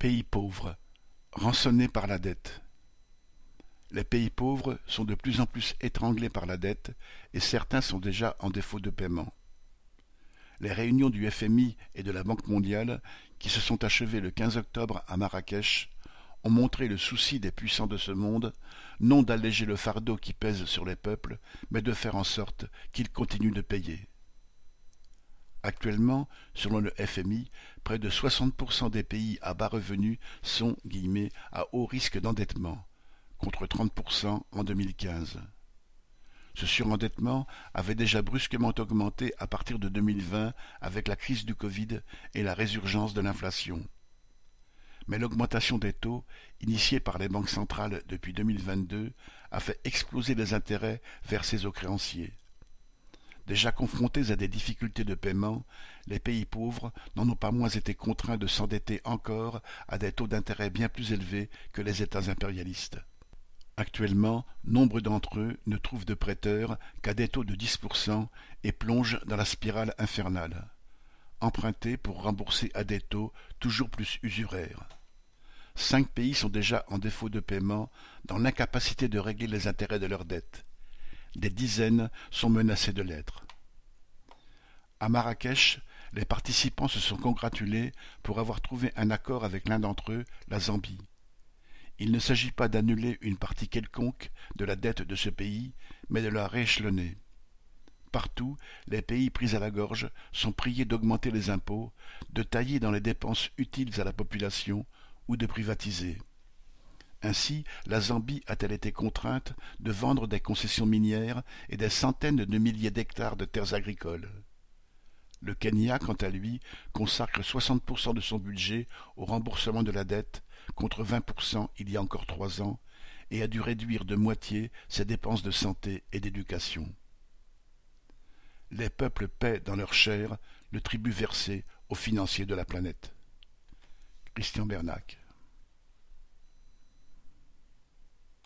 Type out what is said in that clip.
Pays pauvres, rançonnés par la dette. Les pays pauvres sont de plus en plus étranglés par la dette et certains sont déjà en défaut de paiement. Les réunions du FMI et de la Banque mondiale, qui se sont achevées le 15 octobre à Marrakech, ont montré le souci des puissants de ce monde, non d'alléger le fardeau qui pèse sur les peuples, mais de faire en sorte qu'ils continuent de payer. Actuellement, selon le FMI, près de 60% des pays à bas revenus sont guillemets, à haut risque d'endettement, contre 30% en 2015. Ce surendettement avait déjà brusquement augmenté à partir de 2020 avec la crise du Covid et la résurgence de l'inflation. Mais l'augmentation des taux, initiée par les banques centrales depuis 2022, a fait exploser les intérêts versés aux créanciers. Déjà confrontés à des difficultés de paiement, les pays pauvres n'en ont pas moins été contraints de s'endetter encore à des taux d'intérêt bien plus élevés que les États impérialistes. Actuellement, nombre d'entre eux ne trouvent de prêteurs qu'à des taux de 10% et plongent dans la spirale infernale. Emprunter pour rembourser à des taux toujours plus usuraires. Cinq pays sont déjà en défaut de paiement, dans l'incapacité de régler les intérêts de leurs dettes. Des dizaines sont menacés de l'être. À Marrakech, les participants se sont congratulés pour avoir trouvé un accord avec l'un d'entre eux, la Zambie. Il ne s'agit pas d'annuler une partie quelconque de la dette de ce pays, mais de la rééchelonner. Partout, les pays pris à la gorge sont priés d'augmenter les impôts, de tailler dans les dépenses utiles à la population ou de privatiser. Ainsi, la Zambie a-t-elle été contrainte de vendre des concessions minières et des centaines de milliers d'hectares de terres agricoles. Le Kenya, quant à lui, consacre 60% de son budget au remboursement de la dette, contre 20% il y a encore trois ans, et a dû réduire de moitié ses dépenses de santé et d'éducation. Les peuples paient dans leur chair le tribut versé aux financiers de la planète. Christian Bernac